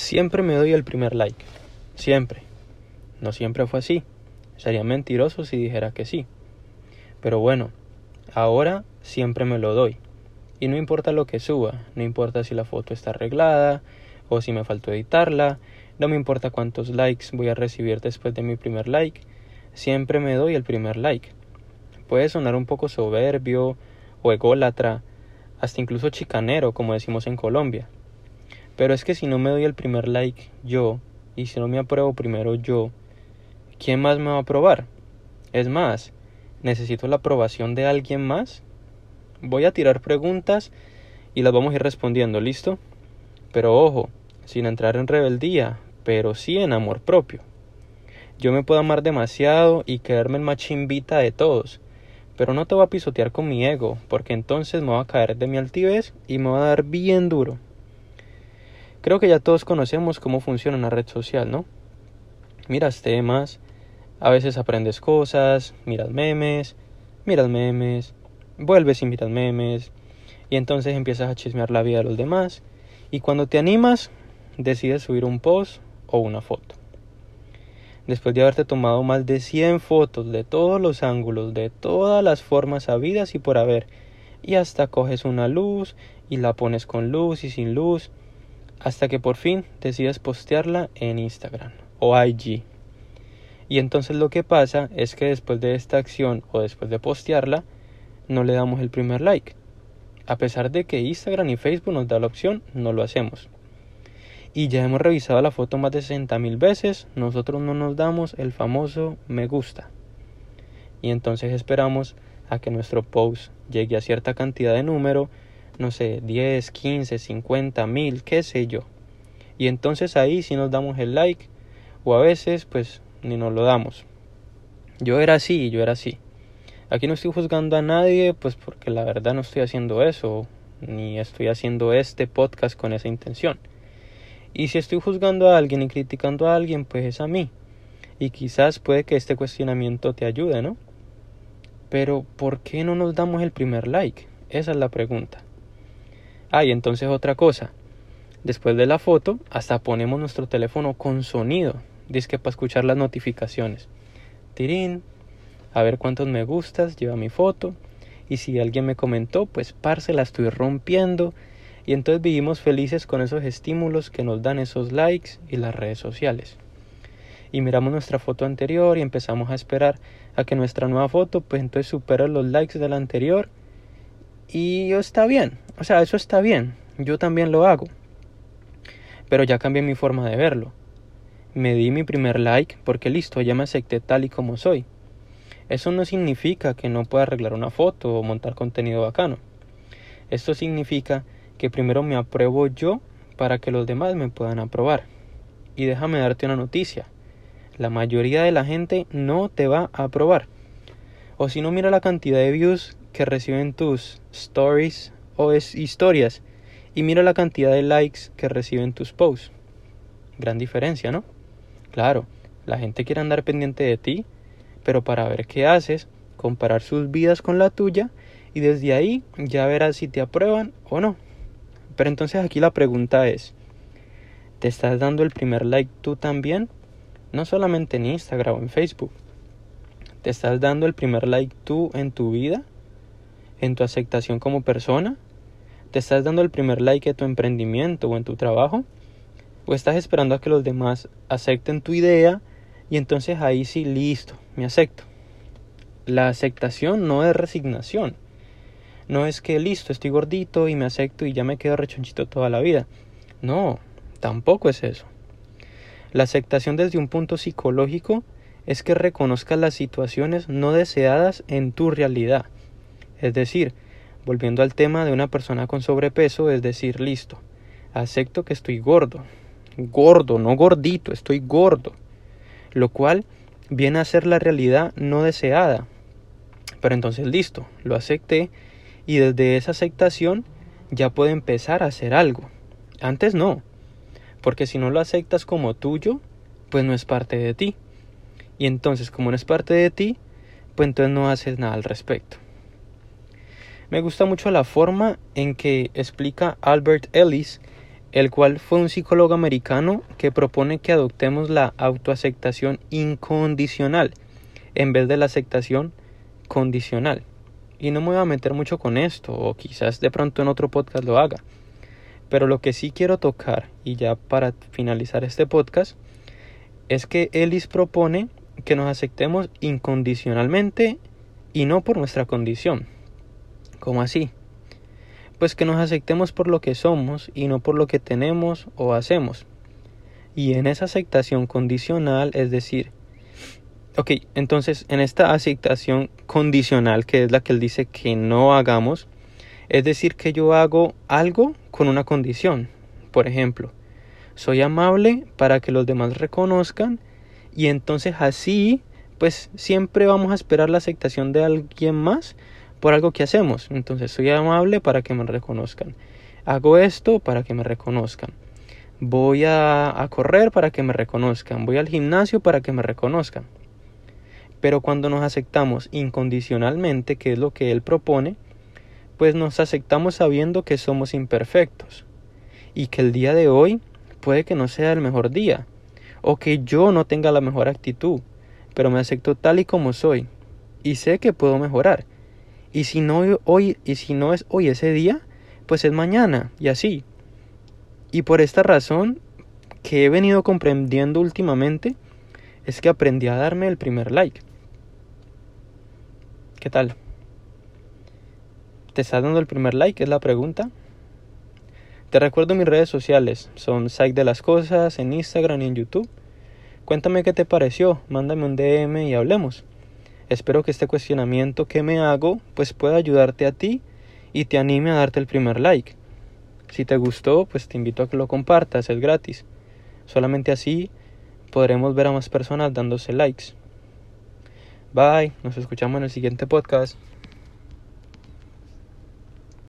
siempre me doy el primer like. Siempre. No siempre fue así. Sería mentiroso si dijera que sí. Pero bueno, ahora siempre me lo doy. Y no importa lo que suba, no importa si la foto está arreglada o si me faltó editarla, no me importa cuántos likes voy a recibir después de mi primer like, siempre me doy el primer like. Puede sonar un poco soberbio o ególatra, hasta incluso chicanero, como decimos en Colombia. Pero es que si no me doy el primer like yo, y si no me apruebo primero yo, ¿quién más me va a aprobar? Es más, ¿necesito la aprobación de alguien más? Voy a tirar preguntas y las vamos a ir respondiendo, ¿listo? Pero ojo, sin entrar en rebeldía, pero sí en amor propio. Yo me puedo amar demasiado y quedarme en machimbita de todos, pero no te voy a pisotear con mi ego, porque entonces me va a caer de mi altivez y me va a dar bien duro. Creo que ya todos conocemos cómo funciona una red social, ¿no? Miras temas, a veces aprendes cosas, miras memes, miras memes, vuelves y miras memes, y entonces empiezas a chismear la vida de los demás, y cuando te animas, decides subir un post o una foto. Después de haberte tomado más de 100 fotos de todos los ángulos, de todas las formas habidas y por haber, y hasta coges una luz y la pones con luz y sin luz, hasta que por fin decides postearla en Instagram o IG. Y entonces lo que pasa es que después de esta acción o después de postearla, no le damos el primer like. A pesar de que Instagram y Facebook nos da la opción, no lo hacemos. Y ya hemos revisado la foto más de 60 mil veces, nosotros no nos damos el famoso me gusta. Y entonces esperamos a que nuestro post llegue a cierta cantidad de número no sé, 10, 15, 50, mil, qué sé yo. Y entonces ahí sí nos damos el like o a veces pues ni nos lo damos. Yo era así, yo era así. Aquí no estoy juzgando a nadie pues porque la verdad no estoy haciendo eso ni estoy haciendo este podcast con esa intención. Y si estoy juzgando a alguien y criticando a alguien pues es a mí. Y quizás puede que este cuestionamiento te ayude, ¿no? Pero ¿por qué no nos damos el primer like? Esa es la pregunta. Ah, y entonces otra cosa. Después de la foto, hasta ponemos nuestro teléfono con sonido. Dice que para escuchar las notificaciones. Tirín. A ver cuántos me gustas lleva mi foto. Y si alguien me comentó, pues parce la estoy rompiendo. Y entonces vivimos felices con esos estímulos que nos dan esos likes y las redes sociales. Y miramos nuestra foto anterior y empezamos a esperar a que nuestra nueva foto pues entonces supere los likes de la anterior y está bien, o sea, eso está bien, yo también lo hago. Pero ya cambié mi forma de verlo. Me di mi primer like porque listo, ya me acepté tal y como soy. Eso no significa que no pueda arreglar una foto o montar contenido bacano. Esto significa que primero me apruebo yo para que los demás me puedan aprobar. Y déjame darte una noticia. La mayoría de la gente no te va a aprobar. O si no, mira la cantidad de views que reciben tus stories o es historias y mira la cantidad de likes que reciben tus posts. Gran diferencia, ¿no? Claro, la gente quiere andar pendiente de ti, pero para ver qué haces, comparar sus vidas con la tuya y desde ahí ya verás si te aprueban o no. Pero entonces aquí la pregunta es, ¿te estás dando el primer like tú también? No solamente en Instagram o en Facebook. ¿Te estás dando el primer like tú en tu vida? En tu aceptación como persona? ¿Te estás dando el primer like a tu emprendimiento o en tu trabajo? ¿O estás esperando a que los demás acepten tu idea y entonces ahí sí, listo, me acepto? La aceptación no es resignación. No es que listo, estoy gordito y me acepto y ya me quedo rechonchito toda la vida. No, tampoco es eso. La aceptación desde un punto psicológico es que reconozcas las situaciones no deseadas en tu realidad es decir, volviendo al tema de una persona con sobrepeso, es decir, listo, acepto que estoy gordo, gordo, no gordito, estoy gordo, lo cual viene a ser la realidad no deseada. Pero entonces listo, lo acepté y desde esa aceptación ya puedo empezar a hacer algo. Antes no, porque si no lo aceptas como tuyo, pues no es parte de ti. Y entonces como no es parte de ti, pues entonces no haces nada al respecto. Me gusta mucho la forma en que explica Albert Ellis el cual fue un psicólogo americano que propone que adoptemos la autoaceptación incondicional en vez de la aceptación condicional. Y no me voy a meter mucho con esto, o quizás de pronto en otro podcast lo haga. Pero lo que sí quiero tocar, y ya para finalizar este podcast, es que Ellis propone que nos aceptemos incondicionalmente y no por nuestra condición. ¿Cómo así? Pues que nos aceptemos por lo que somos y no por lo que tenemos o hacemos. Y en esa aceptación condicional, es decir, ok, entonces en esta aceptación condicional, que es la que él dice que no hagamos, es decir, que yo hago algo con una condición. Por ejemplo, soy amable para que los demás reconozcan y entonces así, pues siempre vamos a esperar la aceptación de alguien más por algo que hacemos. Entonces soy amable para que me reconozcan. Hago esto para que me reconozcan. Voy a, correr para que me reconozcan. Voy al gimnasio para que me reconozcan. Pero cuando nos aceptamos incondicionalmente, que es lo que Él propone, pues nos aceptamos sabiendo que somos imperfectos y que el día de hoy puede que no sea el mejor día o que yo no tenga la mejor actitud, pero me acepto tal y como soy y sé que puedo mejorar. Y si no hoy y si no es hoy ese día, pues es mañana y así. Y por esta razón que he venido comprendiendo últimamente es que aprendí a darme el primer like. ¿Qué tal? ¿Te estás dando el primer like? Es la pregunta. Te recuerdo mis redes sociales. Son Site de las Cosas en Instagram y en YouTube. Cuéntame qué te pareció. Mándame un DM y hablemos. Espero que este cuestionamiento que me hago pues pueda ayudarte a ti y te anime a darte el primer like. Si te gustó, pues te invito a que lo compartas, es gratis. Solamente así podremos ver a más personas dándose likes. Bye, nos escuchamos en el siguiente podcast.